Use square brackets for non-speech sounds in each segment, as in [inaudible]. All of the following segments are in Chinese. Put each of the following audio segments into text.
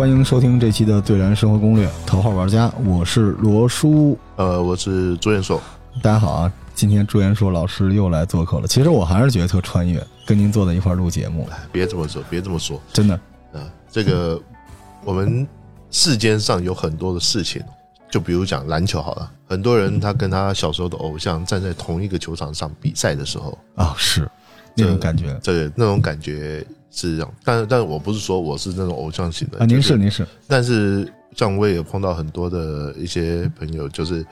欢迎收听这期的《最燃生活攻略》，头号玩家，我是罗叔。呃，我是朱元硕。大家好啊！今天朱元硕老师又来做客了。其实我还是觉得特穿越，跟您坐在一块儿录节目。别这么说，别这么说，真的。啊，这个我们世间上有很多的事情，就比如讲篮球好了，很多人他跟他小时候的偶像站在同一个球场上比赛的时候啊，是那种感觉，这个那种感觉。是这样，但但我不是说我是那种偶像型的啊，您是您是，但是像我也有碰到很多的一些朋友，就是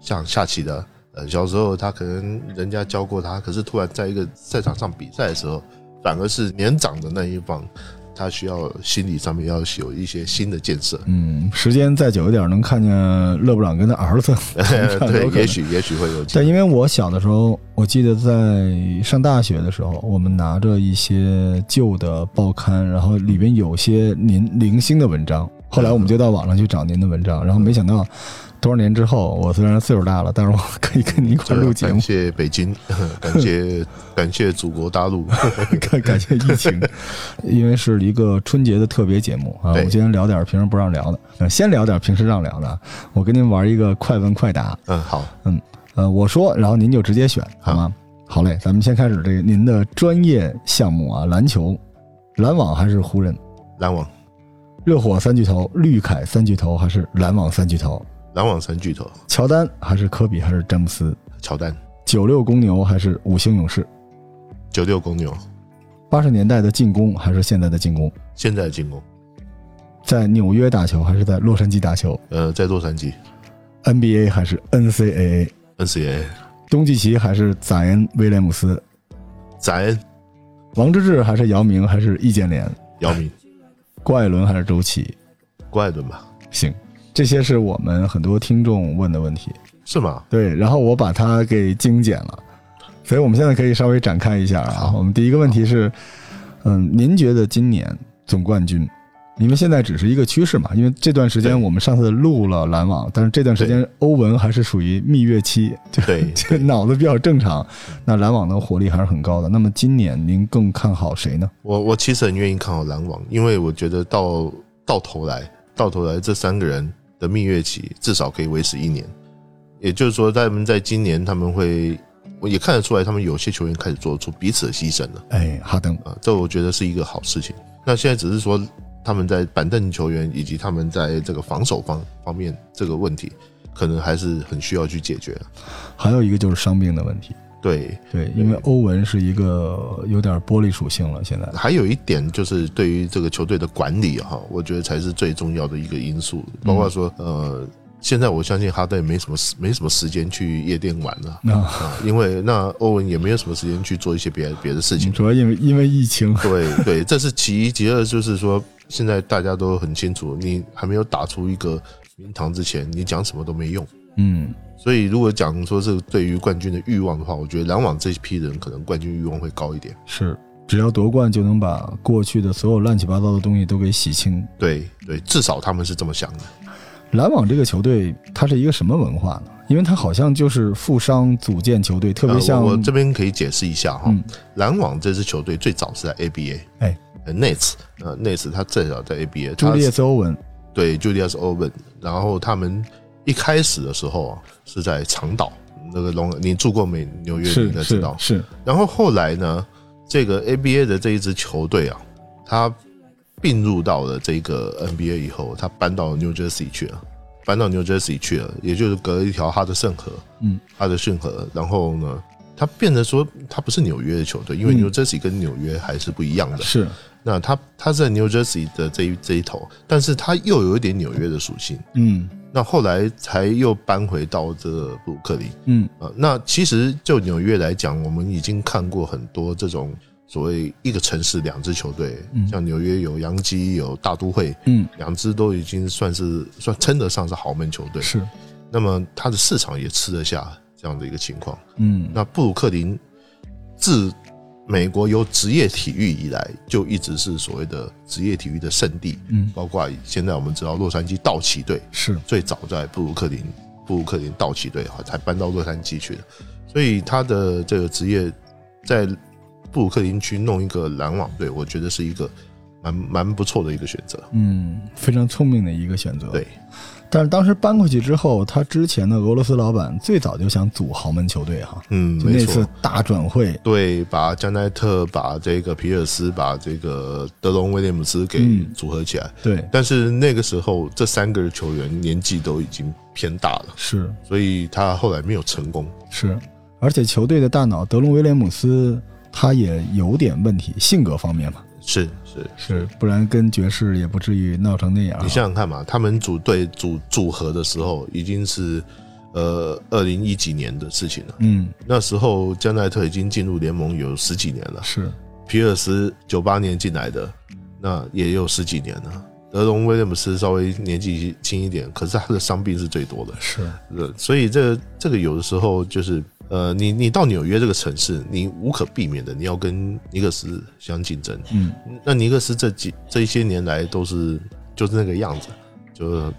像下棋的，呃，小时候他可能人家教过他，可是突然在一个赛场上比赛的时候，反而是年长的那一方。他需要心理上面要有一些新的建设。嗯，时间再久一点，能看见勒布朗跟他儿子。[laughs] [laughs] 对，也许也许会有。但因为我小的时候，我记得在上大学的时候，我们拿着一些旧的报刊，然后里边有些您零星的文章。后来我们就到网上去找您的文章，然后没想到。多少年之后，我虽然岁数大了，但是我可以跟你一块录节目。感谢北京，[laughs] 感谢 [laughs] 感谢祖国大陆，感感谢疫情，[laughs] 因为是一个春节的特别节目啊。我今天聊点平时不让聊的，先聊点平时让聊的。我跟您玩一个快问快答。嗯，好，嗯，呃，我说，然后您就直接选，好吗？好嘞，咱们先开始这个您的专业项目啊，篮球，篮网还是湖人？篮网。热火三巨头，绿凯三巨头还是篮网三巨头？篮网三巨头，乔丹还是科比还是詹姆斯？乔丹。九六公牛还是五星勇士？九六公牛。八十年代的进攻还是现在的进攻？现在的进攻。在纽约打球还是在洛杉矶打球？呃，在洛杉矶。NBA 还是 NCAA？NCAA。东契奇还是宰恩威廉姆斯？宰恩。王治郅还是姚明还是易建联？姚明。郭艾伦还是周琦？郭艾伦吧。行。这些是我们很多听众问的问题，是吗？对，然后我把它给精简了，所以我们现在可以稍微展开一下啊。我们第一个问题是，嗯，您觉得今年总冠军，因为现在只是一个趋势嘛，因为这段时间我们上次录了篮网，但是这段时间欧文还是属于蜜月期，[laughs] 对，脑子比较正常，那篮网的火力还是很高的。那么今年您更看好谁呢？我我其实很愿意看好篮网，因为我觉得到到头来，到头来这三个人。的蜜月期至少可以维持一年，也就是说，他们在今年他们会，我也看得出来，他们有些球员开始做出彼此的牺牲了。哎，哈登啊，这我觉得是一个好事情。那现在只是说他们在板凳球员以及他们在这个防守方方面这个问题，可能还是很需要去解决。还有一个就是伤病的问题。对对，因为欧文是一个有点玻璃属性了。现在还有一点就是对于这个球队的管理哈，我觉得才是最重要的一个因素。包括说呃，现在我相信哈登也没什么时没什么时间去夜店玩了啊，因为那欧文也没有什么时间去做一些别别的事情。主要因为因为疫情。对对，这是其一，其二就是说现在大家都很清楚，你还没有打出一个名堂之前，你讲什么都没用。嗯。所以，如果讲说是对于冠军的欲望的话，我觉得篮网这一批人可能冠军欲望会高一点。是，只要夺冠就能把过去的所有乱七八糟的东西都给洗清。对对，至少他们是这么想的。篮网这个球队，它是一个什么文化呢？因为它好像就是富商组建球队，特别像我这边可以解释一下哈。篮网这支球队最早是在 ABA，哎，Nets，呃，Nets 他最早在 ABA，朱利叶斯欧文，对，朱利叶斯欧文，然后他们。一开始的时候啊，是在长岛那个龙，你住过美纽约，你应该知道。是。然后后来呢，这个 ABA 的这一支球队啊，他并入到了这个 NBA 以后，他搬到 New Jersey 去了，搬到 New Jersey 去了，也就是隔了一条哈德逊河，嗯，哈德逊河。然后呢，他变得说，他不是纽约的球队，因为 New Jersey 跟纽约还是不一样的。是。那他他在 New Jersey 的这一这一头，但是他又有一点纽约的属性。嗯。那后来才又搬回到这个布鲁克林，嗯啊，那其实就纽约来讲，我们已经看过很多这种所谓一个城市两支球队，像纽约有洋基有大都会，嗯，两支都已经算是算称得上是豪门球队，是。那么它的市场也吃得下这样的一个情况，嗯，那布鲁克林自。美国由职业体育以来，就一直是所谓的职业体育的圣地。嗯，包括现在我们知道洛杉矶道奇队是最早在布鲁克林，布鲁克林道奇队哈才搬到洛杉矶去的。所以他的这个职业在布鲁克林区弄一个篮网队，我觉得是一个蛮蛮不错的一个选择。嗯，非常聪明的一个选择。对。但是当时搬过去之后，他之前的俄罗斯老板最早就想组豪门球队哈，嗯，就那次大转会，对，把加奈特、把这个皮尔斯、把这个德隆威廉姆斯给组合起来，对。但是那个时候这三个球员年纪都已经偏大了，是，所以他后来没有成功。是，而且球队的大脑德隆威廉姆斯他也有点问题，性格方面嘛。是是是，不然跟爵士也不至于闹成那样。你想想看嘛，他们组队组组合的时候已经是呃二零一几年的事情了。嗯，那时候加奈特已经进入联盟有十几年了。是，皮尔斯九八年进来的，那也有十几年了。德隆威廉姆斯稍微年纪轻一点，可是他的伤病是最多的。是，所以这这个有的时候就是。呃，你你到纽约这个城市，你无可避免的你要跟尼克斯相竞争。嗯，那尼克斯这几这一些年来都是就是那个样子，就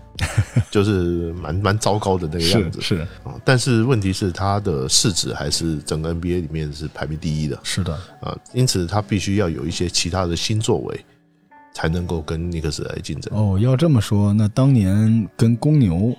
就是蛮蛮糟糕的那个样子。是啊，但是问题是他的市值还是整个 NBA 里面是排名第一的。是的啊，因此他必须要有一些其他的新作为，才能够跟尼克斯来竞争。哦，要这么说，那当年跟公牛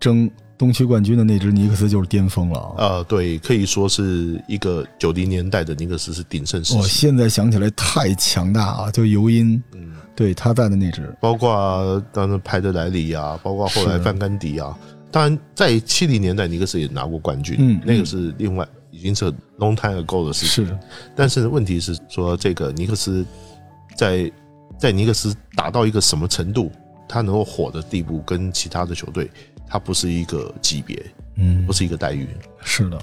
争。东区冠军的那支尼克斯就是巅峰了啊！呃，对，可以说是一个九零年代的尼克斯是鼎盛时期。我现在想起来太强大啊！就尤因，嗯，对他在的那支，包括当时派德莱里啊，包括后来范甘迪啊。当然，在七零年代尼克斯也拿过冠军，嗯，那个是另外已经是 long time ago 的事情。是，但是问题是说，这个尼克斯在在尼克斯打到一个什么程度，他能够火的地步，跟其他的球队。它不是一个级别，嗯，不是一个待遇。是的，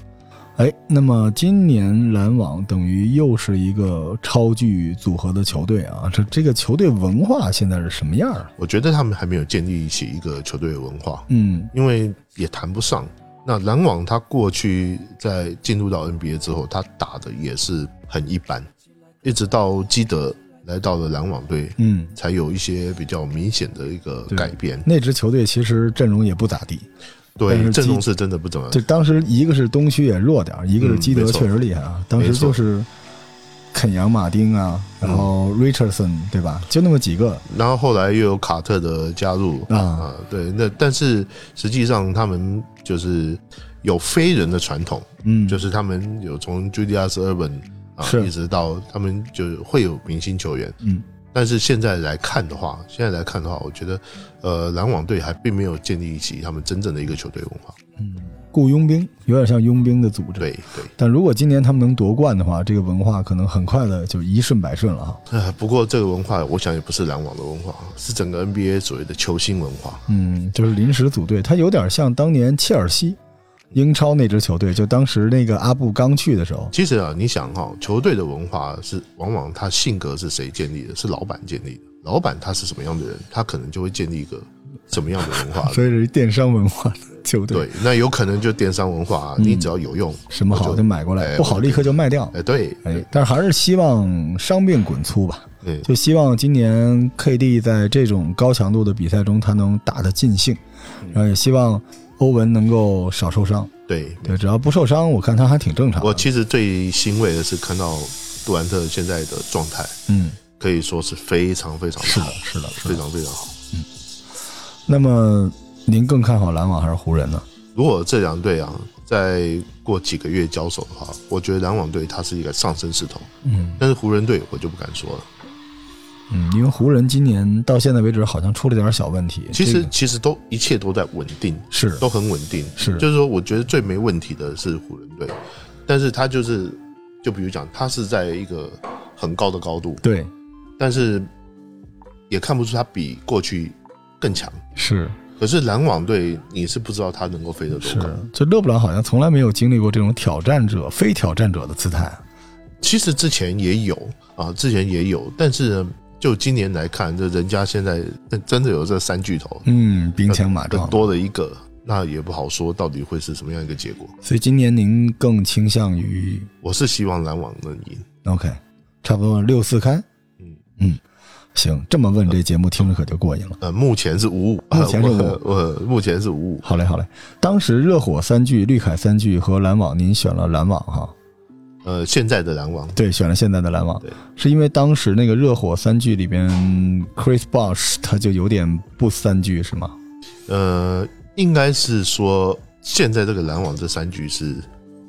哎，那么今年篮网等于又是一个超巨组合的球队啊，这这个球队文化现在是什么样？我觉得他们还没有建立起一个球队文化，嗯，因为也谈不上。那篮网他过去在进入到 NBA 之后，他打的也是很一般，一直到基德。来到了篮网队，嗯，才有一些比较明显的一个改变。那支球队其实阵容也不咋地，对，阵容是真的不怎么。就当时一个是东区也弱点一个是基德确实厉害啊。当时就是肯扬、马丁啊，然后 Richardson 对吧？就那么几个。然后后来又有卡特的加入啊，对，那但是实际上他们就是有非人的传统，嗯，就是他们有从 Julius Urban。一直到他们就会有明星球员，嗯，但是现在来看的话，现在来看的话，我觉得，呃，篮网队还并没有建立起他们真正的一个球队文化，嗯，雇佣兵有点像佣兵的组织，对对。但如果今年他们能夺冠的话，这个文化可能很快的就一顺百顺了哈。呃，[laughs] 不过这个文化，我想也不是篮网的文化，是整个 NBA 所谓的球星文化，嗯，就是临时组队，它有点像当年切尔西。英超那支球队，就当时那个阿布刚去的时候，其实啊，你想哈，球队的文化是往往他性格是谁建立的？是老板建立的。老板他是什么样的人，他可能就会建立一个什么样的文化。[laughs] 所以是电商文化的球队。对，那有可能就电商文化，你只要有用，什么好就买过来，不好立刻就卖掉。哎，对，哎，但是还是希望伤病滚粗吧。对，就希望今年 KD 在这种高强度的比赛中，他能打得尽兴，然后也希望。欧文能够少受伤，对对，只要不受伤，我看他还挺正常。我其实最欣慰的是看到杜兰特现在的状态，嗯，可以说是非常非常好，是的，非常非常好。嗯，那么您更看好篮网还是湖人呢？如果这两队啊，再过几个月交手的话，我觉得篮网队它是一个上升势头，嗯，但是湖人队我就不敢说了。嗯，因为湖人今年到现在为止好像出了点小问题。其实其实都一切都在稳定，是都很稳定。是，就是说，我觉得最没问题的是湖人队，但是他就是，就比如讲，他是在一个很高的高度，对，但是也看不出他比过去更强。是，可是篮网队，你是不知道他能够飞得多高。这勒布朗好像从来没有经历过这种挑战者、非挑战者的姿态。其实之前也有啊，之前也有，但是。就今年来看，这人家现在真的有这三巨头，嗯，兵强马壮，多了一个，那也不好说到底会是什么样一个结果。所以今年您更倾向于？我是希望篮网能赢。OK，差不多六四开。嗯嗯，行，这么问这节目听着可就过瘾了。呃，目前是五五，目前是五，[laughs] 呃，目前是五五。好嘞好嘞，当时热火三巨、绿凯三巨和篮网，您选了篮网哈。呃，现在的篮网，对，选了现在的篮网，对，是因为当时那个热火三巨里边，Chris Bosh 他就有点不三巨是吗？呃，应该是说现在这个篮网这三巨是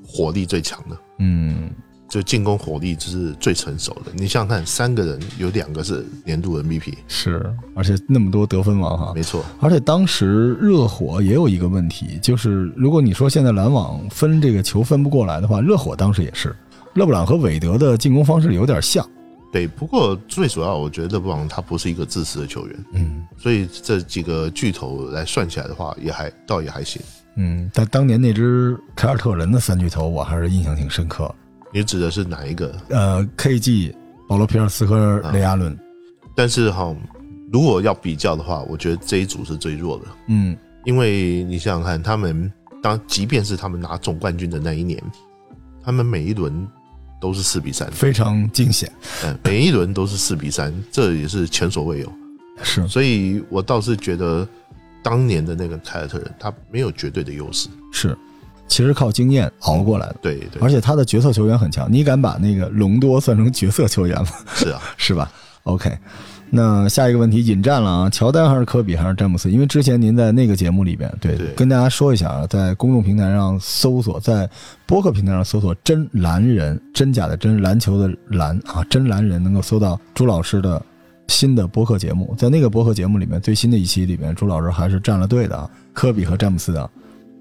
火力最强的，嗯，就进攻火力就是最成熟的。你想想看，三个人有两个是年度 MVP，是，而且那么多得分王哈，没错。而且当时热火也有一个问题，就是如果你说现在篮网分这个球分不过来的话，热火当时也是。勒布朗和韦德的进攻方式有点像，对。不过最主要，我觉得勒布朗他不是一个自私的球员，嗯。所以这几个巨头来算起来的话，也还倒也还行，嗯。但当年那支凯尔特人的三巨头，我还是印象挺深刻。你指的是哪一个？呃，KG、保罗·皮尔斯和雷阿伦。但是哈，如果要比较的话，我觉得这一组是最弱的，嗯。因为你想想看，他们当即便是他们拿总冠军的那一年，他们每一轮。都是四比三，非常惊险。嗯，每一轮都是四比三，这也是前所未有。是，所以我倒是觉得当年的那个凯尔特人，他没有绝对的优势。是，其实靠经验熬过来的。对对，而且他的角色球员很强。你敢把那个隆多算成角色球员吗？是啊，[laughs] 是吧？OK。那下一个问题引战了啊，乔丹还是科比还是詹姆斯？因为之前您在那个节目里边，对，跟大家说一下啊，在公众平台上搜索，在播客平台上搜索“真蓝人”，真假的真，篮球的篮啊，真蓝人能够搜到朱老师的新的播客节目。在那个播客节目里面，最新的一期里面，朱老师还是站了队的啊，科比和詹姆斯啊，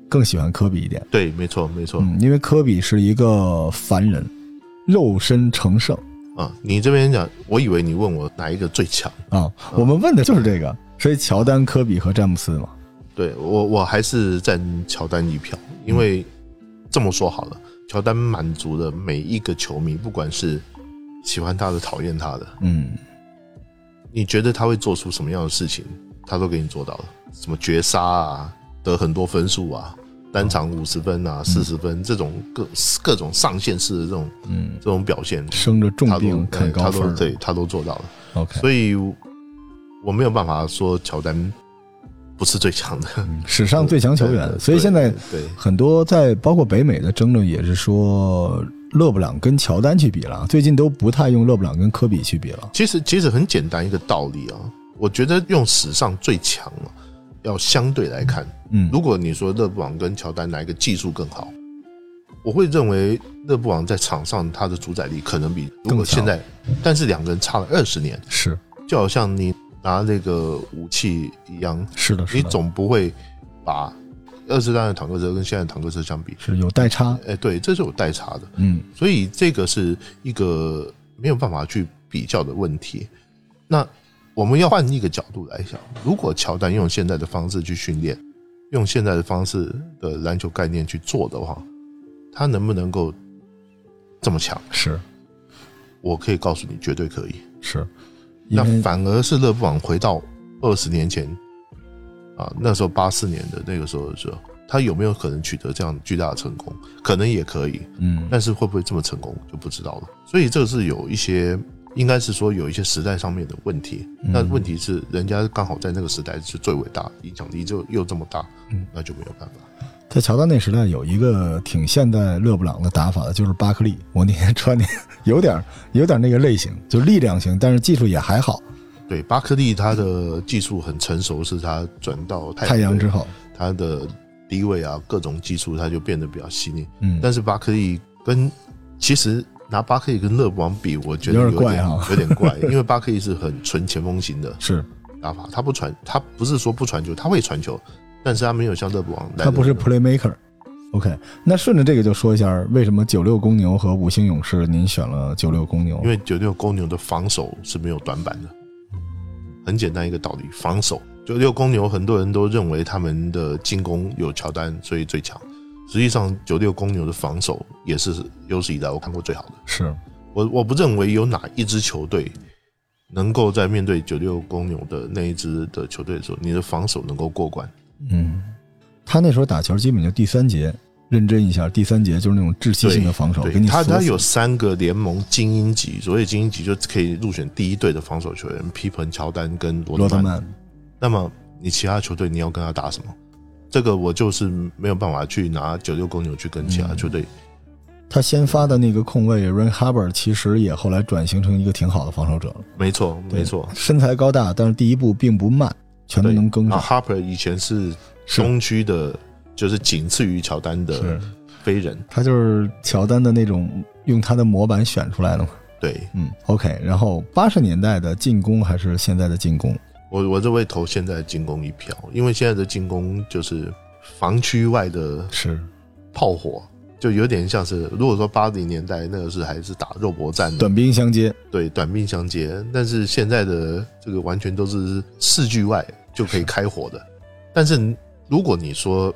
更喜欢科比一点。对，没错，没错，嗯因为科比是一个凡人，肉身成圣。啊，你这边讲，我以为你问我哪一个最强啊？我们问的就是这个，所以乔丹、科比和詹姆斯嘛。对我，我还是占乔丹一票，因为这么说好了，乔丹满足了每一个球迷，不管是喜欢他的、讨厌他的，嗯，你觉得他会做出什么样的事情，他都给你做到了，什么绝杀啊，得很多分数啊。单场五十分啊，四十分这种各各种上限式的这种，嗯，这种表现，生着重病看高分，对他都做到了。OK，所以我没有办法说乔丹不是最强的，史上最强球员。所以现在对很多在包括北美的争论也是说勒布朗跟乔丹去比了，最近都不太用勒布朗跟科比去比了。其实其实很简单一个道理啊，我觉得用史上最强啊。要相对来看，嗯，如果你说勒布朗跟乔丹哪一个技术更好，我会认为勒布朗在场上他的主宰力可能比如果现在，但是两个人差了二十年，是。就好像你拿那个武器一样，是的，你总不会把二十代的坦克车跟现在坦克车相比。是有代差，哎，对，这是有代差的，嗯，所以这个是一个没有办法去比较的问题，那。我们要换一个角度来想，如果乔丹用现在的方式去训练，用现在的方式的篮球概念去做的话，他能不能够这么强？是，我可以告诉你，绝对可以。是，那反而是勒布朗回到二十年前啊，那时候八四年的那个时候的时候，他有没有可能取得这样巨大的成功？可能也可以，嗯，但是会不会这么成功就不知道了。所以这是有一些。应该是说有一些时代上面的问题，那问题是人家刚好在那个时代是最伟大，影响力就又这么大，嗯，那就没有办法。在乔丹那时代，有一个挺现代勒布朗的打法的，就是巴克利。[laughs] 我那天穿的有点有点那个类型，就力量型，但是技术也还好。对，巴克利他的技术很成熟，是他转到太阳之后，他的低位啊各种技术他就变得比较细腻。嗯，但是巴克利跟其实。拿巴克利跟勒布朗比，我觉得有点怪哈，有点怪，[laughs] 因为巴克利是很纯前锋型的，是打法，他不传，他不是说不传球，他会传球，但是他没有像勒布朗，他不是 playmaker。OK，那顺着这个就说一下，为什么九六公牛和五星勇士您选了九六公牛？因为九六公牛的防守是没有短板的，很简单一个道理，防守九六公牛很多人都认为他们的进攻有乔丹，所以最强。实际上，九六公牛的防守也是有史以来我看过最好的。是我我不认为有哪一支球队能够在面对九六公牛的那一支的球队的时候，你的防守能够过关。嗯，他那时候打球基本就第三节认真一下，第三节就是那种窒息性的防守。给你他他有三个联盟精英级，所谓精英级就可以入选第一队的防守球员：皮蓬、乔丹跟罗德曼。那么你其他球队你要跟他打什么？这个我就是没有办法去拿九六公牛去跟其他球队他先发的那个控卫 Ren Hubbard 其实也后来转型成一个挺好的防守者了。没错，没错，身材高大，但是第一步并不慢，全都能跟上。Harper 以前是东区的，就是仅次于乔丹的飞人，他就是乔丹的那种用他的模板选出来的嘛。对，嗯，OK。然后八十年代的进攻还是现在的进攻？我我这会投现在的进攻一票，因为现在的进攻就是防区外的是炮火，就有点像是如果说八零年代那个是还是打肉搏战，短兵相接，对，短兵相接。但是现在的这个完全都是四距外就可以开火的。但是如果你说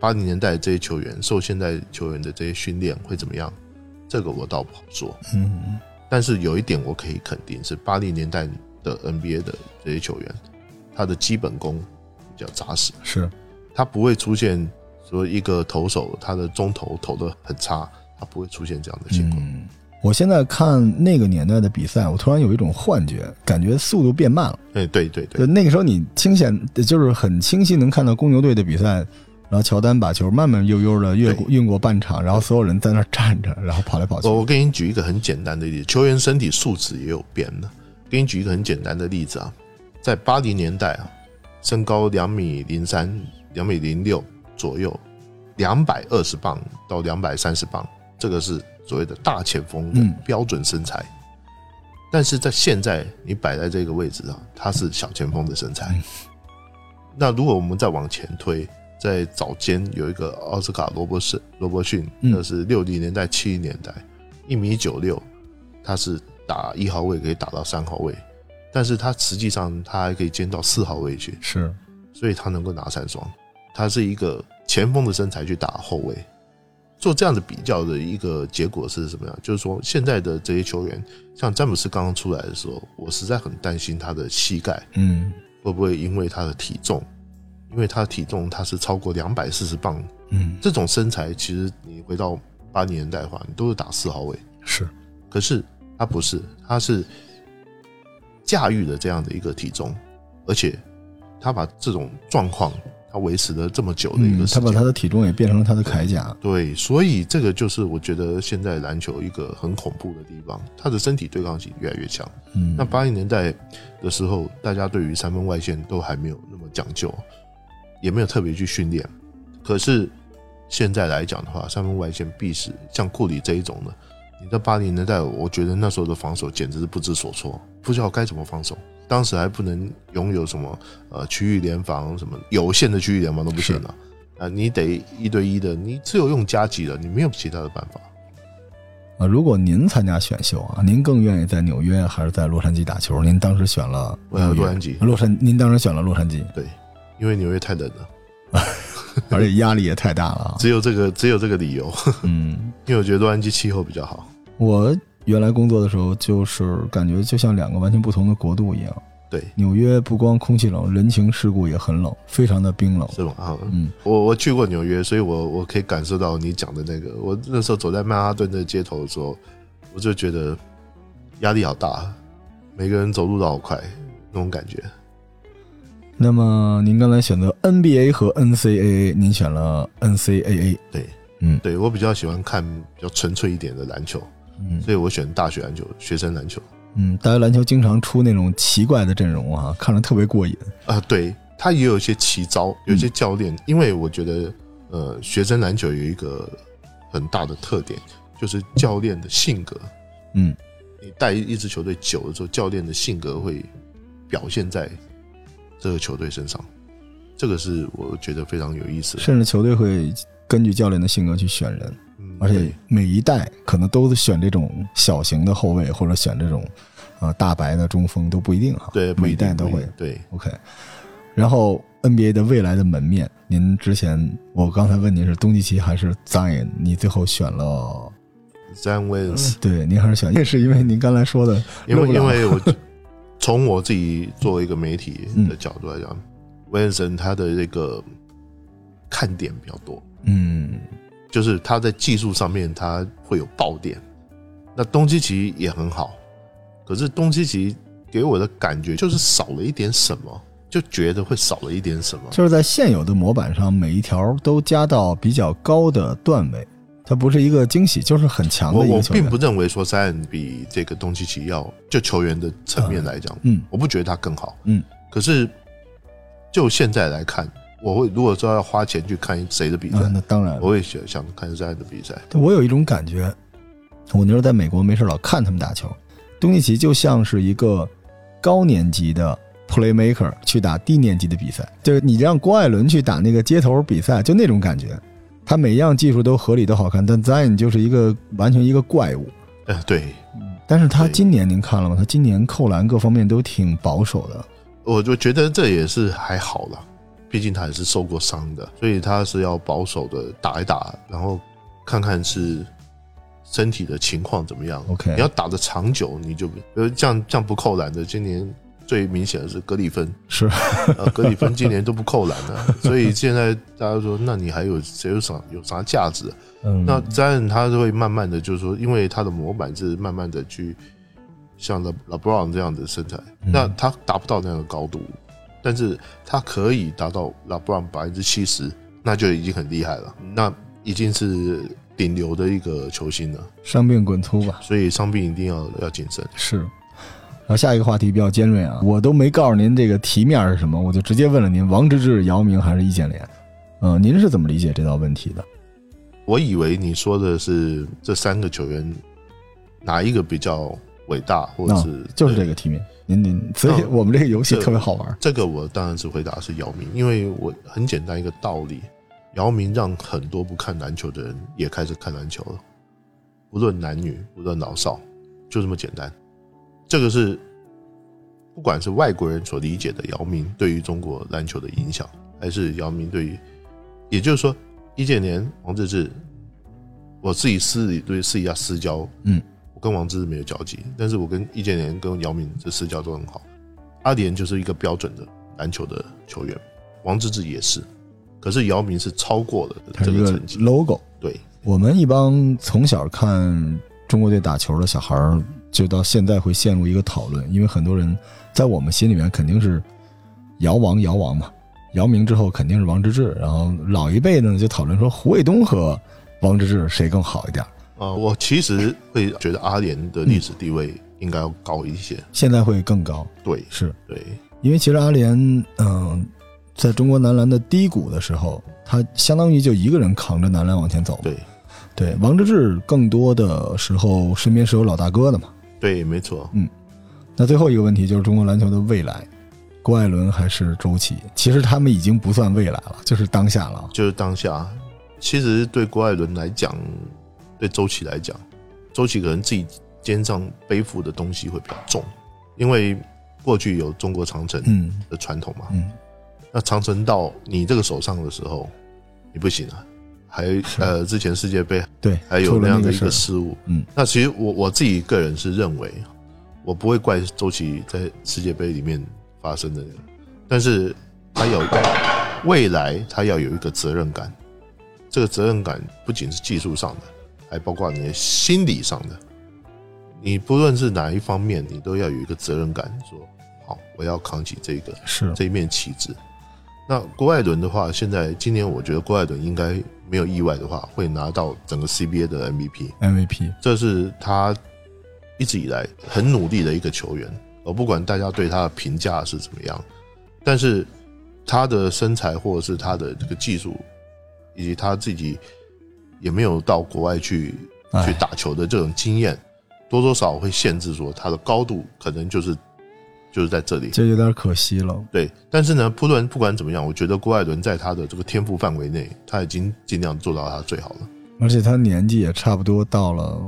八零年代这些球员受现在球员的这些训练会怎么样，这个我倒不好说。嗯，但是有一点我可以肯定是八零年代。的 NBA 的这些球员，他的基本功比较扎实，是，他不会出现说一个投手他的中投投的很差，他不会出现这样的情况。我现在看那个年代的比赛，我突然有一种幻觉，感觉速度变慢了。哎，对对对，那个时候你清显就是很清晰能看到公牛队的比赛，然后乔丹把球慢慢悠悠的越过运过半场，然后所有人在那站着，然后跑来跑去。我我给你举一个很简单的例子，球员身体素质也有变的。给你举一个很简单的例子啊，在八零年代啊，身高两米零三、两米零六左右，两百二十磅到两百三十磅，这个是所谓的大前锋的标准身材。但是在现在你摆在这个位置上，他是小前锋的身材。那如果我们再往前推，在早间有一个奥斯卡·罗伯逊，罗伯逊，那是六零年代、七零年代，一米九六，他是。打一号位可以打到三号位，但是他实际上他还可以兼到四号位去，是，所以他能够拿三双。他是一个前锋的身材去打后卫，做这样的比较的一个结果是什么样？就是说现在的这些球员，像詹姆斯刚刚出来的时候，我实在很担心他的膝盖，嗯，会不会因为他的体重，因为他的体重他是超过两百四十磅，嗯，这种身材其实你回到八零年代的话，你都是打四号位，是，可是。他不是，他是驾驭了这样的一个体重，而且他把这种状况他维持了这么久的一个，他把他的体重也变成了他的铠甲。对，所以这个就是我觉得现在篮球一个很恐怖的地方，他的身体对抗性越来越强。嗯，那八零年代的时候，大家对于三分外线都还没有那么讲究，也没有特别去训练。可是现在来讲的话，三分外线必是像库里这一种的。你在八零年代，我觉得那时候的防守简直是不知所措，不知道该怎么防守。当时还不能拥有什么呃区域联防，什么有限的区域联防都不行了啊！你得一对一的，你只有用加急的，你没有其他的办法啊。如果您参加选秀啊，您更愿意在纽约还是在洛杉矶打球？您当时选了洛杉矶，洛杉，您当时选了洛杉矶，对，因为纽约太冷了。[laughs] [laughs] 而且压力也太大了，只有这个，只有这个理由。[laughs] 嗯，因为我觉得洛杉矶气候比较好。我原来工作的时候，就是感觉就像两个完全不同的国度一样。对，纽约不光空气冷，人情世故也很冷，非常的冰冷。是吗？啊，嗯，我我去过纽约，所以我我可以感受到你讲的那个。我那时候走在曼哈顿的街头的时候，我就觉得压力好大，每个人走路都好快，那种感觉。那么您刚才选择 NBA 和 NCAA，您选了 NCAA。对，嗯，对我比较喜欢看比较纯粹一点的篮球，嗯，所以我选大学篮球、学生篮球。嗯，大学篮球经常出那种奇怪的阵容啊，看着特别过瘾啊。对他也有一些奇招，有一些教练，因为我觉得，呃，学生篮球有一个很大的特点，就是教练的性格。嗯，你带一支球队久了之后，教练的性格会表现在。这个球队身上，这个是我觉得非常有意思。甚至球队会根据教练的性格去选人，而且每一代可能都选这种小型的后卫，或者选这种啊大白的中锋都不一定哈。对，每一代都会。对，OK。然后 NBA 的未来的门面，您之前我刚才问您是东契奇还是 Zion，你最后选了 Zion Williams。对，您还是选，也是因为您刚才说的，因为因为我。从我自己作为一个媒体的角度来讲，威恩森他的这个看点比较多，嗯，就是他在技术上面他会有爆点。那东契奇也很好，可是东契奇给我的感觉就是少了一点什么，就觉得会少了一点什么。就是在现有的模板上，每一条都加到比较高的段位，他不是一个惊喜，就是很强的一个球员。我并不认为说塞恩比这个东契奇要就球员的层面来讲，嗯，我不觉得他更好，嗯。可是就现在来看，我会如果说要花钱去看谁的比赛，那当然我会想想看塞恩的比赛。我有一种感觉，我那时候在美国没事老看他们打球，东契奇就像是一个高年级的。Playmaker 去打低年级的比赛，就是你让郭艾伦去打那个街头比赛，就那种感觉。他每样技术都合理，都好看，但 Zion 就是一个完全一个怪物。呃，对。但是他今年您看了吗？他今年扣篮各方面都挺保守的。我就觉得这也是还好了，毕竟他也是受过伤的，所以他是要保守的打一打，然后看看是身体的情况怎么样。OK，你要打的长久，你就呃这样这样不扣篮的，今年。最明显的是格里芬，[laughs] 是，呃，格里芬今年都不扣篮了，所以现在大家说，那你还有谁有啥有啥价值？嗯，那詹恩他会慢慢的，就是说，因为他的模板是慢慢的去像拉拉布朗这样的身材，那他达不到那样的高度，但是他可以达到拉布朗百分之七十，那就已经很厉害了，那已经是顶流的一个球星了。伤病滚粗吧，所以伤病一定要要谨慎。是。然后下一个话题比较尖锐啊，我都没告诉您这个题面是什么，我就直接问了您：王治郅、姚明还是易建联？嗯，您是怎么理解这道问题的？我以为你说的是这三个球员哪一个比较伟大，或者是就是这个题面。您您，所以我们这个游戏特别好玩。这个我当然是回答是姚明，因为我很简单一个道理：姚明让很多不看篮球的人也开始看篮球了，不论男女，不论老少，就这么简单。这个是，不管是外国人所理解的姚明对于中国篮球的影响，还是姚明对于，也就是说，易建联、王治郅，我自己私里对私底下私交，嗯，我跟王治郅没有交集，但是我跟易建联、跟姚明这私交都很好。阿联就是一个标准的篮球的球员，王治郅也是，可是姚明是超过了这个成绩。logo，对我们一帮从小看中国队打球的小孩儿。就到现在会陷入一个讨论，因为很多人在我们心里面肯定是姚王姚王嘛，姚明之后肯定是王治郅，然后老一辈呢就讨论说胡卫东和王治郅谁更好一点啊？我其实会觉得阿联的历史地位应该要高一些，现在会更高。对，是对，因为其实阿联嗯，在中国男篮的低谷的时候，他相当于就一个人扛着男篮往前走。对，对，王治郅更多的时候身边是有老大哥的嘛。对，没错。嗯，那最后一个问题就是中国篮球的未来，郭艾伦还是周琦？其实他们已经不算未来了，就是当下了。就是当下。其实对郭艾伦来讲，对周琦来讲，周琦可能自己肩上背负的东西会比较重，因为过去有中国长城的传统嘛。嗯。那长城到你这个手上的时候，你不行啊。还呃，之前世界杯对，还有那样的一个失误，嗯，那其实我我自己个人是认为，我不会怪周琦在世界杯里面发生的，但是他有未来，他要有一个责任感，这个责任感不仅是技术上的，还包括你的心理上的，你不论是哪一方面，你都要有一个责任感，说好，我要扛起这个是。这一面旗帜。那郭艾伦的话，现在今年我觉得郭艾伦应该没有意外的话，会拿到整个 CBA 的 MVP。MVP，这是他一直以来很努力的一个球员。我不管大家对他的评价是怎么样，但是他的身材或者是他的这个技术，以及他自己也没有到国外去去打球的这种经验，多多少会限制说他的高度可能就是。就是在这里，这有点可惜了。对，但是呢，不论不管怎么样，我觉得郭艾伦在他的这个天赋范围内，他已经尽量做到他最好了。而且他年纪也差不多到了。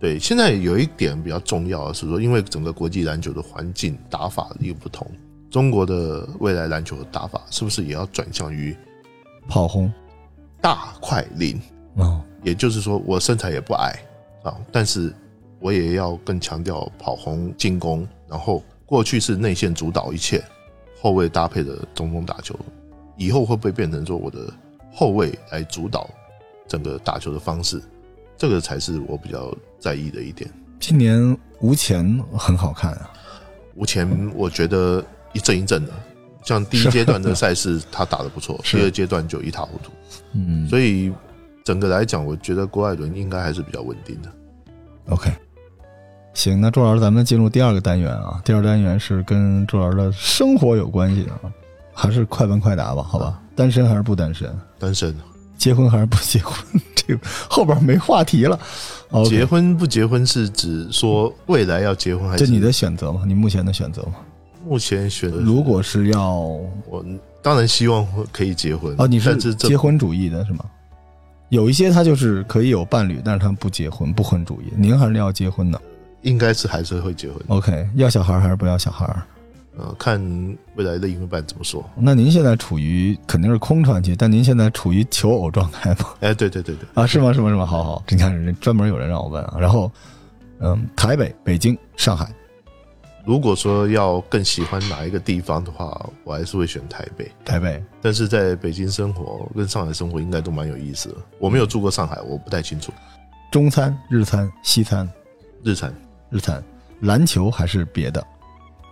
对，现在有一点比较重要的是说，因为整个国际篮球的环境打法又不同，中国的未来篮球的打法是不是也要转向于跑轰、大快灵？哦，也就是说，我身材也不矮啊，但是我也要更强调跑轰进攻，然后。过去是内线主导一切，后卫搭配的中锋打球，以后会不会变成说我的后卫来主导整个打球的方式？这个才是我比较在意的一点。今年吴前很好看啊，吴前我觉得一阵一阵的，像第一阶段的赛事他打的不错，[laughs] 第二阶段就一塌糊涂。嗯，所以整个来讲，我觉得郭艾伦应该还是比较稳定的。OK，行，那朱老师，咱们进入第二个单元啊。第二单元是跟朱老师的生活有关系的啊，还是快问快答吧？好吧，单身还是不单身？单身。结婚还是不结婚？[laughs] 这个后边没话题了。结婚不结婚是指说未来要结婚还是？这你的选择吗？你目前的选择吗？目前选择，如果是要我，当然希望可以结婚。哦，你是结婚主义的是吗？有一些他就是可以有伴侣，但是他不结婚，不婚主义。您还是要结婚的？应该是还是会结婚。OK，要小孩还是不要小孩？呃，看未来的另一半怎么说。那您现在处于肯定是空窗期，但您现在处于求偶状态吗？[laughs] 哎，对对对对，啊，是吗？是吗？是吗？好好，你看人专门有人让我问啊。然后，嗯，台北、北京、上海，如果说要更喜欢哪一个地方的话，我还是会选台北。台北，但是在北京生活跟上海生活应该都蛮有意思的。我没有住过上海，我不太清楚。中餐、日餐、西餐，日餐、日产，篮球还是别的？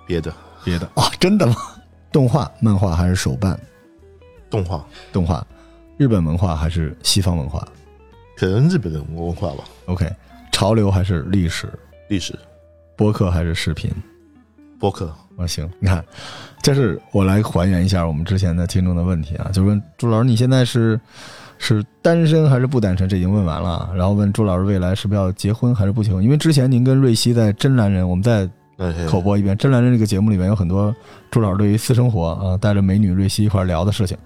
别的。别的啊，[laughs] 真的吗？动画、漫画还是手办？动画、动画，日本文化还是西方文化？可能日本的文化吧。OK，潮流还是历史？历史。播客还是视频？播客。啊，行，你看，这是我来还原一下我们之前的听众的问题啊，就问朱老师，你现在是是单身还是不单身？这已经问完了。然后问朱老师未来是不是要结婚还是不结婚？因为之前您跟瑞希在真男人，我们在。口播一遍，《真男人》这个节目里面有很多朱老师对于私生活啊，带着美女瑞希一块聊的事情，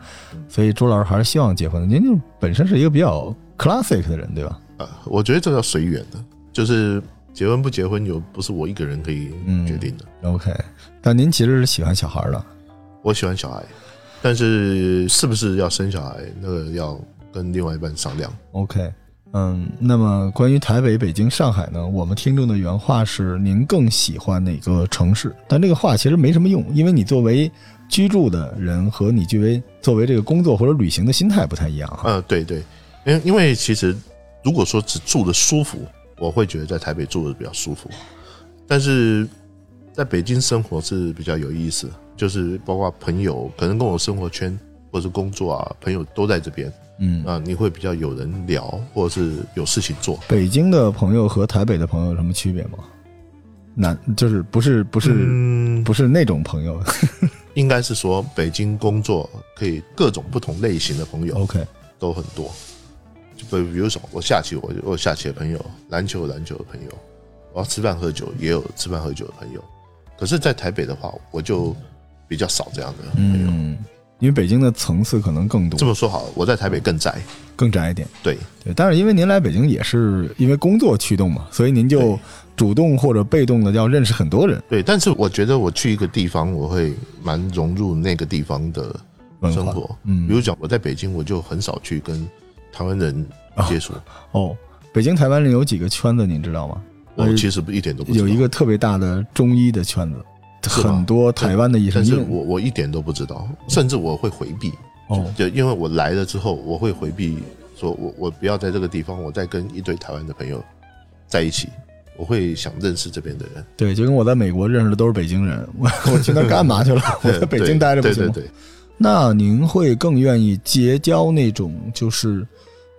所以朱老师还是希望结婚的。您就本身是一个比较 classic 的人，对吧？啊，我觉得这叫随缘的，就是结婚不结婚，有不是我一个人可以决定的。OK，但您其实是喜欢小孩的，我喜欢小孩，但是是不是要生小孩，那个要跟另外一半商量。OK。嗯，那么关于台北、北京、上海呢？我们听众的原话是：您更喜欢哪个城市？但这个话其实没什么用，因为你作为居住的人和你作为作为这个工作或者旅行的心态不太一样哈。嗯，对对，因因为其实如果说只住的舒服，我会觉得在台北住的比较舒服，但是在北京生活是比较有意思，就是包括朋友可能跟我生活圈或者工作啊，朋友都在这边。嗯啊，你会比较有人聊，或者是有事情做。北京的朋友和台北的朋友有什么区别吗？难，就是不是不是不是那种朋友，[laughs] 应该是说北京工作可以各种不同类型的朋友，OK，都很多。就比比如说我下棋，我我下棋的朋友，篮球篮球的朋友，我要吃饭喝酒也有吃饭喝酒的朋友。可是，在台北的话，我就比较少这样的朋友。因为北京的层次可能更多。这么说好，我在台北更窄，更窄一点。对对，但是因为您来北京也是因为工作驱动嘛，所以您就主动或者被动的要认识很多人。对，但是我觉得我去一个地方，我会蛮融入那个地方的生活。嗯，比如讲我在北京，我就很少去跟台湾人接触。哦，北京台湾人有几个圈子，您知道吗？我其实不一点都不有一个特别大的中医的圈子。很多台湾的医生，但是我我一点都不知道，甚至我会回避。哦，就因为我来了之后，我会回避，说我我不要在这个地方，我再跟一堆台湾的朋友在一起，我会想认识这边的人。对，就跟我在美国认识的都是北京人，我 [laughs] 我去那干嘛去了？我在北京待着不行吗？那您会更愿意结交那种就是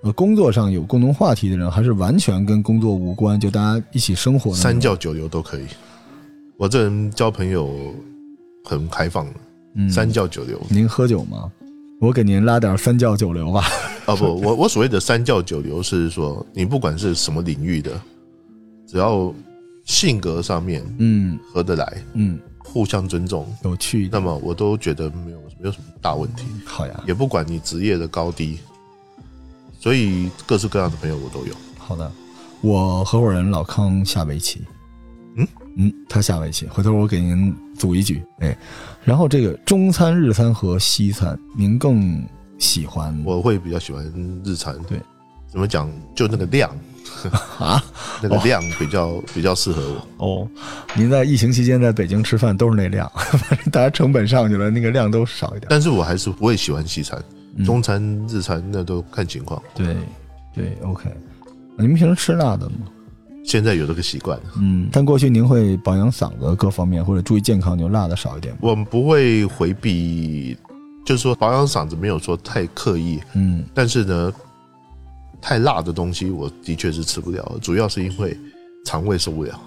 呃工作上有共同话题的人，还是完全跟工作无关，就大家一起生活？三教九流都可以。我这人交朋友很开放的，三教九流。您喝酒吗？我给您拉点三教九流吧。啊不，我我所谓的三教九流是说，你不管是什么领域的，只要性格上面嗯合得来嗯，互相尊重有趣，那么我都觉得没有没有什么大问题。好呀，也不管你职业的高低，所以各式各样的朋友我都有。好的，我合伙人老康下围棋。嗯。嗯，他下围棋，回头我给您组一局，哎，然后这个中餐、日餐和西餐，您更喜欢？我会比较喜欢日餐，对，怎么讲？就那个量啊，[laughs] 那个量比较比较适合我。哦，您在疫情期间在北京吃饭都是那量，反 [laughs] 正大家成本上去了，那个量都少一点。但是我还是不会喜欢西餐、中餐、日餐，那都看情况。对，对，OK。你们平时吃辣的吗？现在有这个习惯，嗯，但过去您会保养嗓子各方面或者注意健康，就辣的少一点。我们不会回避，就是说保养嗓子没有说太刻意，嗯，但是呢，太辣的东西，我的确是吃不了，主要是因为肠胃受不了。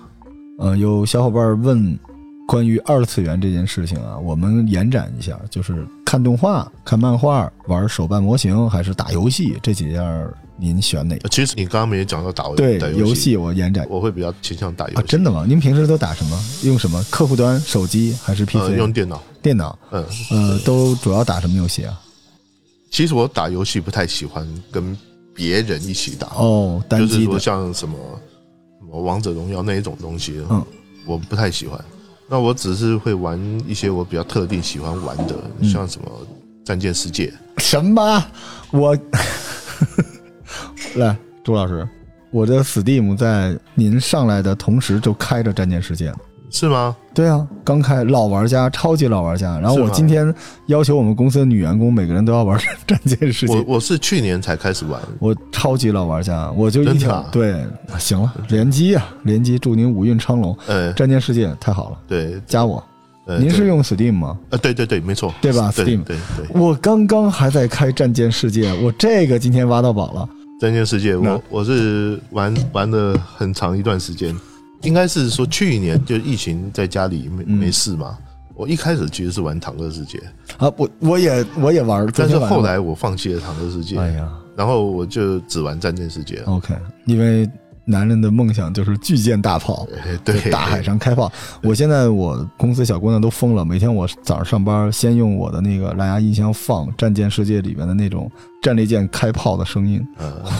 呃，有小伙伴问关于二次元这件事情啊，我们延展一下，就是看动画、看漫画、玩手办模型，还是打游戏这几样，您选哪个？其实你刚刚没讲到打对游戏，我延展，我会比较倾向打游戏。真的吗？您平时都打什么？用什么客户端手机还是 PC？用电脑。电脑。嗯呃，都主要打什么游戏啊？其实我打游戏不太喜欢跟别人一起打哦，就是说像什么什么王者荣耀那一种东西，嗯，我不太喜欢。那我只是会玩一些我比较特定喜欢玩的，像什么战舰世界。什么？我来，朱老师，我的 Steam 在您上来的同时就开着战舰世界。了是吗？对啊，刚开老玩家，超级老玩家。然后我今天要求我们公司的女员工每个人都要玩 [laughs] 战舰世界。我我是去年才开始玩，我超级老玩家，我就一条对，行了，联机啊，联机，祝您五运昌隆。呃，战舰世界太好了，对，加我。您是用 Steam 吗？啊，对对对，没错，对吧？Steam，对对。我刚刚还在开战舰世界，我这个今天挖到宝了。战舰世界，我我是玩玩了很长一段时间。应该是说去年就疫情在家里没没事嘛，我一开始其实是玩《坦克世界》啊，我我也我也玩，但是后来我放弃了《坦克世界》，哎呀，然后我就只玩《战舰世界》。OK，因为男人的梦想就是巨舰大炮，[laughs] 对，大海上开炮。我现在我公司小姑娘都疯了，每天我早上上班先用我的那个蓝牙音箱放《战舰世界》里面的那种战列舰开炮的声音，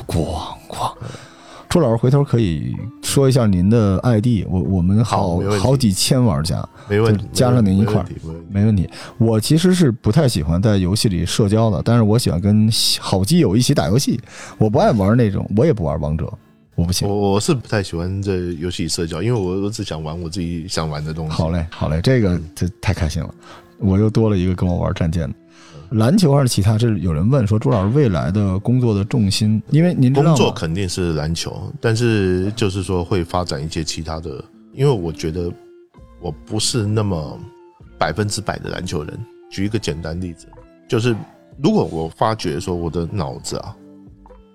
咣咣。朱老师，回头可以说一下您的 ID，我我们好好几千玩家，没问题，加上您一块儿，没问题。我其实是不太喜欢在游戏里社交的，但是我喜欢跟好基友一起打游戏。我不爱玩那种，我也不玩王者，我不行。我我是不太喜欢这游戏社交，因为我我只想玩我自己想玩的东西。好嘞，好嘞，这个这太开心了，我又多了一个跟我玩战舰的。篮球还是其他？这有人问说，朱老师未来的工作的重心，因为您工作肯定是篮球，但是就是说会发展一些其他的。因为我觉得我不是那么百分之百的篮球人。举一个简单例子，就是如果我发觉说我的脑子啊，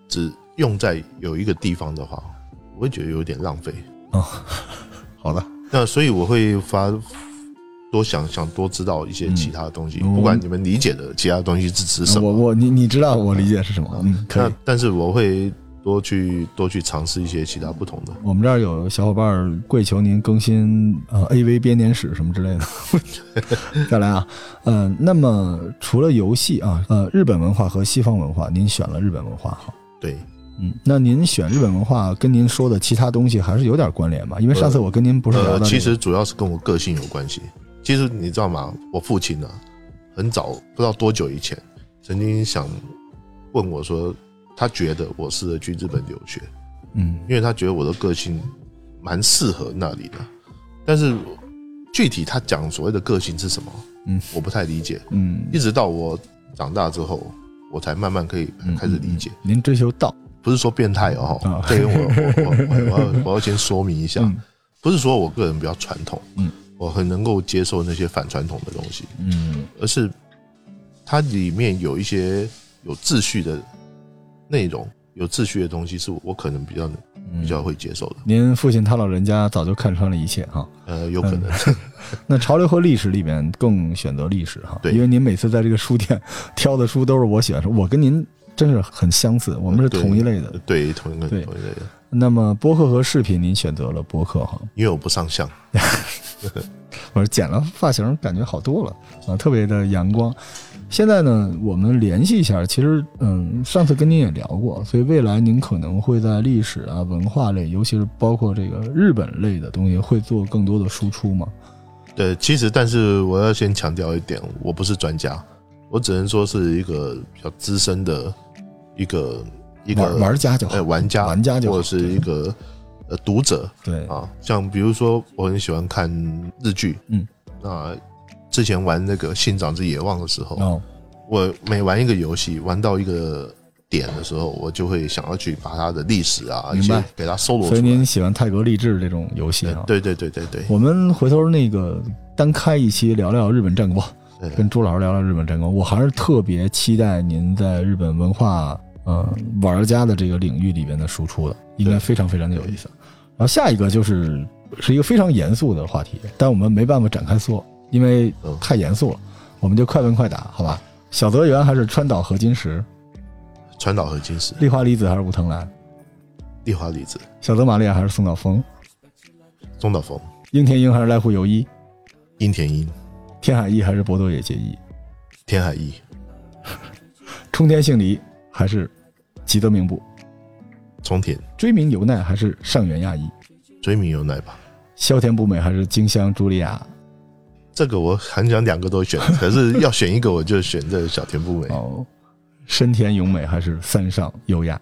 只用在有一个地方的话，我会觉得有点浪费。哦，[laughs] 好的，那所以我会发。多想想，多知道一些其他的东西。不管你们理解的其他东西是指什么，我我你你知道我理解是什么？嗯，可以。但是我会多去多去尝试一些其他不同的。我们这儿有小伙伴跪求您更新呃 AV 编年史什么之类的。[laughs] 再来啊，嗯，那么除了游戏啊，呃，日本文化和西方文化，您选了日本文化哈？对，嗯，那您选日本文化跟您说的其他东西还是有点关联吧？因为上次我跟您不是聊的，其实主要是跟我个性有关系。其实你知道吗？我父亲呢，很早不知道多久以前，曾经想问我说，他觉得我适合去日本留学，嗯，因为他觉得我的个性蛮适合那里的。但是具体他讲所谓的个性是什么，嗯，我不太理解，嗯，一直到我长大之后，我才慢慢可以开始理解。您追求道，不是说变态哦，[laughs] 这个我我我要我要先说明一下，不是说我个人比较传统，嗯。我很能够接受那些反传统的东西，嗯，而是它里面有一些有秩序的内容，有秩序的东西是我可能比较比较会接受的。您父亲他老人家早就看穿了一切哈，呃，有可能。[laughs] 那潮流和历史里面更选择历史哈，对，因为您每次在这个书店 [laughs] 挑的书都是我喜欢的，我跟您真是很相似，我们是同一类的，对，同一个同一类的。那么播客和视频，您选择了播客哈？因为我不上相，[laughs] [laughs] 我说剪了发型，感觉好多了啊，特别的阳光。现在呢，我们联系一下，其实嗯，上次跟您也聊过，所以未来您可能会在历史啊、文化类，尤其是包括这个日本类的东西，会做更多的输出吗？对，其实但是我要先强调一点，我不是专家，我只能说是一个比较资深的一个。一个玩家就哎，玩家玩家就或者是一个呃读者对啊，像比如说我很喜欢看日剧，嗯，那之前玩那个《信长之野望》的时候，我每玩一个游戏玩到一个点的时候，我就会想要去把它的历史啊一些给它搜罗出来。所以您喜欢泰格励志这种游戏啊？对对对对对。我们回头那个单开一期聊聊日本战国，跟朱老师聊聊日本战国。我还是特别期待您在日本文化。呃玩家的这个领域里边的输出的，应该非常非常的有意思。然后下一个就是是一个非常严肃的话题，但我们没办法展开说，因为太严肃了，我们就快问快答，好吧？小泽圆还是川岛合金石？川岛合金石。丽花离子还是武藤兰？丽花离子。小泽玛利亚还是松岛枫？松岛枫。樱田樱还是濑户由一？樱田樱。天海一还是博多野结衣？天海一。[laughs] 冲天杏梨还是吉德明步？冲田。追名由奈还是上原亚衣？追名由奈吧。萧田不美还是金香茱莉亚？这个我很想两个都选，[laughs] 可是要选一个，我就选这小田不美。哦，深田咏美还是三上优雅？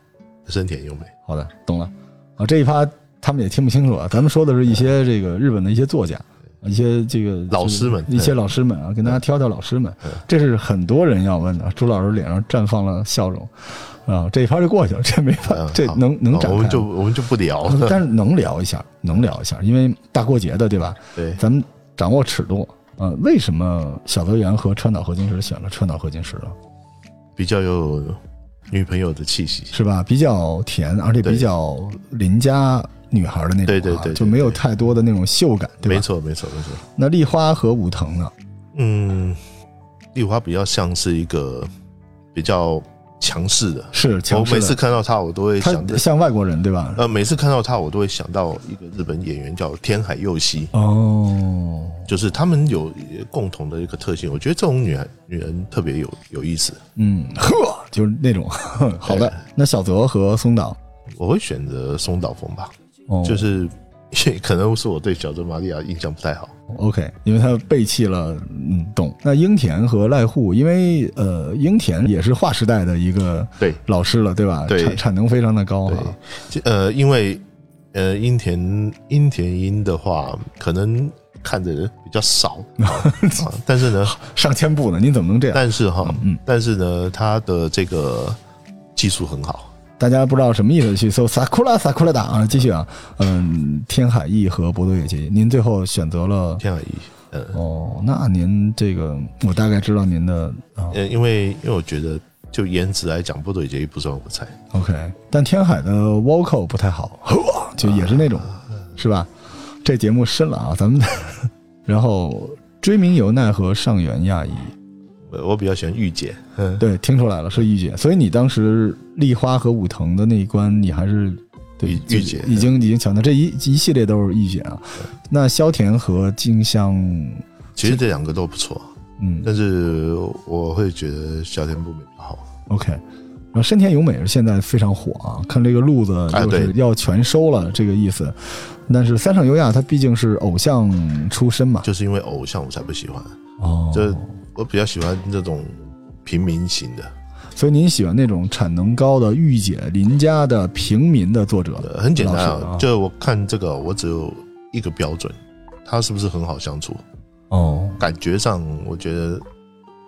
深田咏美。好的，懂了。啊，这一趴他们也听不清楚啊。咱们说的是一些这个日本的一些作家，一些这个老师们，一些老师们啊，跟大家挑挑老师们。这是很多人要问的。朱老师脸上绽放了笑容。啊，这一趴就过去了，这没法，这能能展开。我们就我们就不聊，但是能聊一下，能聊一下，因为大过节的，对吧？对，咱们掌握尺度。呃，为什么小泽圆和川岛合金石选了川岛合金石呢？比较有女朋友的气息，是吧？比较甜，而且比较邻家女孩的那种，对对对，就没有太多的那种秀感，对吧？没错没错没错。那丽花和武藤呢？嗯，丽花比较像是一个比较。强势的是，我每次看到她，我都会想像外国人对吧？呃，每次看到她，我都会想到一个日本演员叫天海佑希哦，就是他们有共同的一个特性，我觉得这种女孩女人特别有有意思。嗯，呵，就是那种好的。那小泽和松岛，我会选择松岛枫吧，就是可能是我对小泽玛利亚印象不太好。OK，因为他背弃了，嗯，懂。那英田和濑户，因为呃，英田也是划时代的一个对老师了，对吧？对，产产能非常的高。哈，呃，因为呃，樱田樱田樱的话，可能看的人比较少，[laughs] 但是呢，[laughs] 上千部呢，你怎么能这样？但是哈，嗯，但是呢，他的这个技术很好。大家不知道什么意思，去搜 “sakura sakura” 打啊，继续啊，嗯，天海翼和博多野结衣，您最后选择了？天海翼，嗯，哦，那您这个我大概知道您的，呃，因为因为我觉得就颜值来讲，博多野结衣不算我的菜，OK，但天海的 vocal 不太好，就也是那种，是吧？这节目深了啊，咱们，[laughs] 然后追名由奈和上原亚衣。我比较喜欢御姐，嗯 [laughs] 对，听出来了是御姐，所以你当时丽花和武藤的那一关，你还是对御姐，已经已经强调这一一系列都是御姐啊。那萧田和静香，其实这两个都不错，嗯，但是我会觉得萧田不美比较好。OK，然后深田由美是现在非常火啊，看这个路子就是要全收了这个意思。但是三上优雅她毕竟是偶像出身嘛，就是因为偶像我才不喜欢哦，就。我比较喜欢这种平民型的，所以您喜欢那种产能高的御姐邻家的平民的作者？很简单啊，就我看这个，我只有一个标准，他是不是很好相处？哦，感觉上我觉得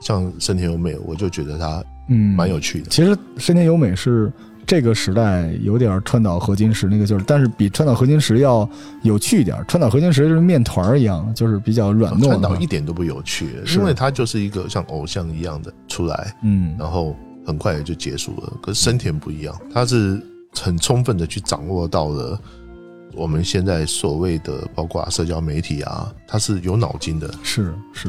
像深田优美，我就觉得他嗯蛮有趣的。其实深田优美是。这个时代有点川岛合金石那个劲儿，但是比川岛合金石要有趣一点。川岛合金石就是面团一样，就是比较软糯。川岛一点都不有趣，因为它就是一个像偶像一样的出来，嗯，然后很快也就结束了。可是深田不一样，他是很充分的去掌握到了我们现在所谓的包括社交媒体啊，他是有脑筋的。是是。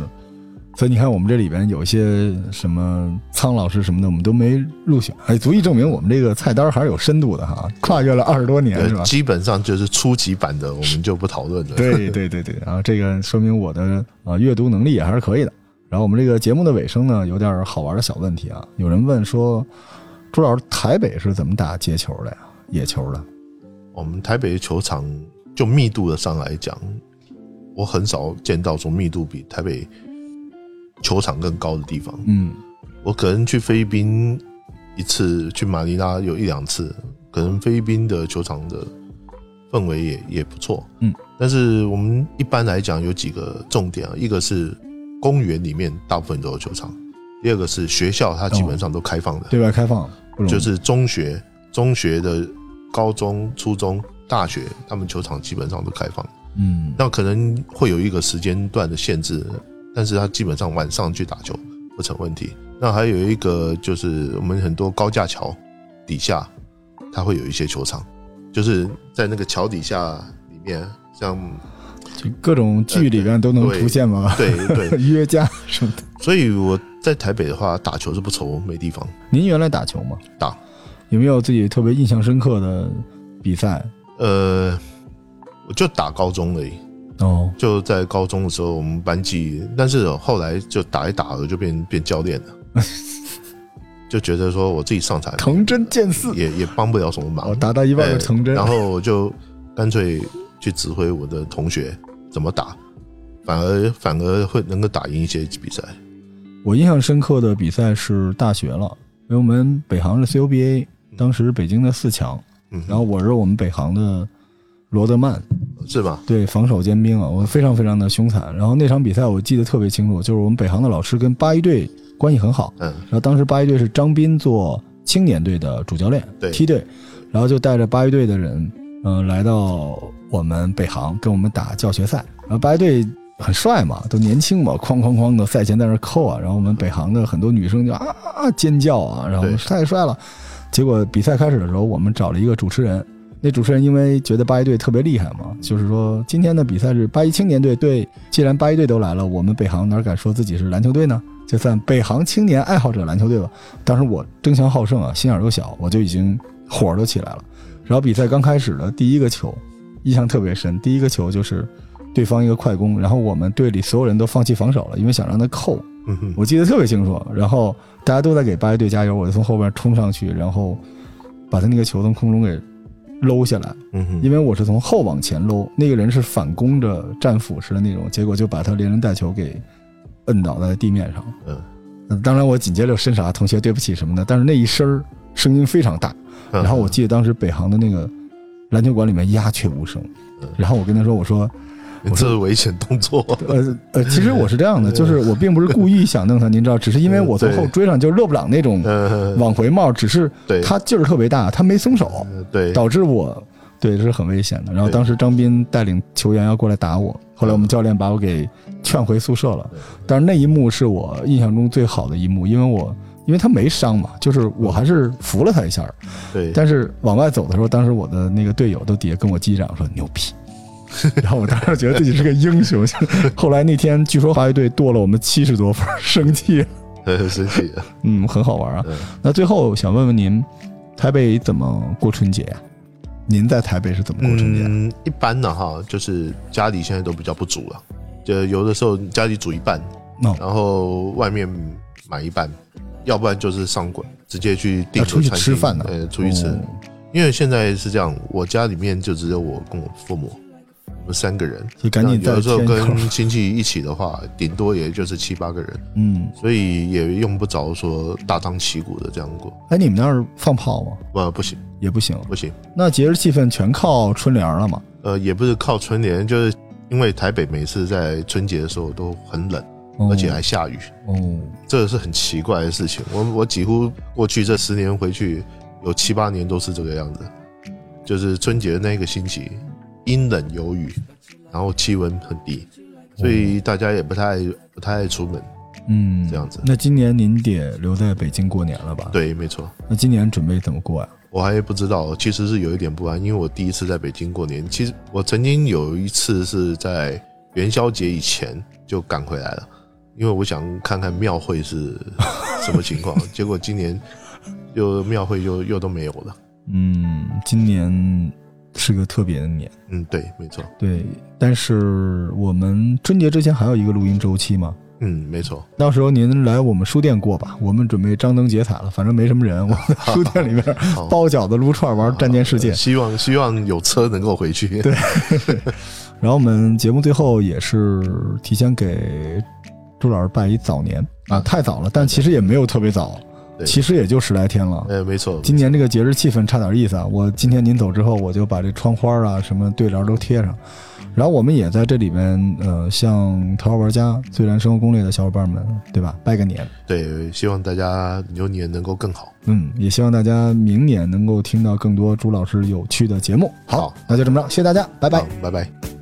所以你看，我们这里边有些什么苍老师什么的，我们都没入选，哎，足以证明我们这个菜单还是有深度的哈，跨越了二十多年是吧？基本上就是初级版的，我们就不讨论了。对 [laughs] 对对对，然后这个说明我的啊阅读能力也还是可以的。然后我们这个节目的尾声呢，有点好玩的小问题啊，有人问说，朱老师，台北是怎么打街球的呀？野球的？我们台北球场就密度的上来讲，我很少见到说密度比台北。球场更高的地方，嗯，我可能去菲律宾一次，去马尼拉有一两次，可能菲律宾的球场的氛围也也不错，嗯，但是我们一般来讲有几个重点啊，一个是公园里面大部分都有球场，第二个是学校它基本上都开放的，对外开放，就是中学、中学的高中、初中、大学，他们球场基本上都开放，嗯，那可能会有一个时间段的限制。但是他基本上晚上去打球不成问题。那还有一个就是我们很多高架桥底下，它会有一些球场，就是在那个桥底下里面，像就各种剧里面都能出现吗？对对，[laughs] 约架什么的。所以我在台北的话，打球是不愁没地方。您原来打球吗？打。有没有自己特别印象深刻的比赛？呃，我就打高中而已。哦，就在高中的时候，我们班级，但是后来就打一打了，就变变教练了，[laughs] 就觉得说我自己上场，藤真剑四，也也帮不了什么忙，打到一半就藤真，然后我就干脆去指挥我的同学怎么打，反而反而会能够打赢一些比赛。我印象深刻的比赛是大学了，因为我们北航是 CUBA，当时北京的四强，然后我是我们北航的罗德曼。是吧？对，防守尖兵啊，我非常非常的凶残。然后那场比赛我记得特别清楚，就是我们北航的老师跟八一队关系很好。嗯。然后当时八一队是张斌做青年队的主教练，对梯队，然后就带着八一队的人，嗯，来到我们北航跟我们打教学赛。然后八一队很帅嘛，都年轻嘛，哐哐哐的赛前在那扣啊。然后我们北航的很多女生就啊啊尖叫啊，然后太帅了。结果比赛开始的时候，我们找了一个主持人。那主持人因为觉得八一队特别厉害嘛，就是说今天的比赛是八一青年队对，既然八一队都来了，我们北航哪敢说自己是篮球队呢？就算北航青年爱好者篮球队吧。当时我争强好胜啊，心眼又小，我就已经火都起来了。然后比赛刚开始的第一个球，印象特别深。第一个球就是对方一个快攻，然后我们队里所有人都放弃防守了，因为想让他扣。我记得特别清楚。然后大家都在给八一队加油，我就从后边冲上去，然后把他那个球从空中给。搂下来，嗯，因为我是从后往前搂，那个人是反攻着战斧似的那种，结果就把他连人带球给摁倒在地面上。嗯，当然我紧接着伸手啊，同学对不起什么的，但是那一声声音非常大，然后我记得当时北航的那个篮球馆里面鸦雀无声，然后我跟他说，我说。这是危险动作。呃呃，其实我是这样的，就是我并不是故意想弄他，您知道，只是因为我从后追上，就是勒布朗那种往回冒，只是他劲儿特别大，他没松手，对，导致我对这是很危险的。然后当时张斌带领球员要过来打我，后来我们教练把我给劝回宿舍了。但是那一幕是我印象中最好的一幕，因为我因为他没伤嘛，就是我还是扶了他一下。对，但是往外走的时候，当时我的那个队友都底下跟我击掌说牛逼。[laughs] 然后我当时觉得自己是个英雄，后来那天据说华为队剁了我们七十多分，生气，[laughs] 生气，嗯，很好玩啊。那最后想问问您，台北怎么过春节？您在台北是怎么过春节？嗯，一般的哈，就是家里现在都比较不煮了，就有的时候家里煮一半，然后外面买一半，要不然就是上馆直接去订出去吃饭的，呃，出去吃。因为现在是这样，我家里面就只有我跟我父母。三个人，就赶紧有的时候跟亲戚一起的话，[laughs] 顶多也就是七八个人，嗯，所以也用不着说大张旗鼓的这样过。哎，你们那儿放炮吗？不，不行，也不行，不行。那节日气氛全靠春联了吗？呃，也不是靠春联，就是因为台北每次在春节的时候都很冷，而且还下雨。哦，这个是很奇怪的事情。我我几乎过去这十年回去有七八年都是这个样子，就是春节的那个星期。阴冷有雨，然后气温很低，所以大家也不太不太爱出门，嗯，这样子。那今年您得留在北京过年了吧？对，没错。那今年准备怎么过呀？我还不知道，其实是有一点不安，因为我第一次在北京过年。其实我曾经有一次是在元宵节以前就赶回来了，因为我想看看庙会是 [laughs] 什么情况。结果今年又庙会又又都没有了。嗯，今年。是个特别的年，嗯，对，没错，对。但是我们春节之前还有一个录音周期嘛，嗯，没错。到时候您来我们书店过吧，我们准备张灯结彩了，反正没什么人，我们书店里面包饺子、撸串、玩战舰世界。希望希望有车能够回去。对。[laughs] 然后我们节目最后也是提前给朱老师拜一早年啊，太早了，但其实也没有特别早。其实也就十来天了，哎，没错。今年这个节日气氛差点意思啊！我今天您走之后，我就把这窗花啊、什么对联都贴上，然后我们也在这里面，呃，向头号玩家、最燃生活攻略的小伙伴们，对吧？拜个年。对，希望大家牛年能够更好。嗯，也希望大家明年能够听到更多朱老师有趣的节目。好，那就这么着，谢谢大家，拜拜，拜拜。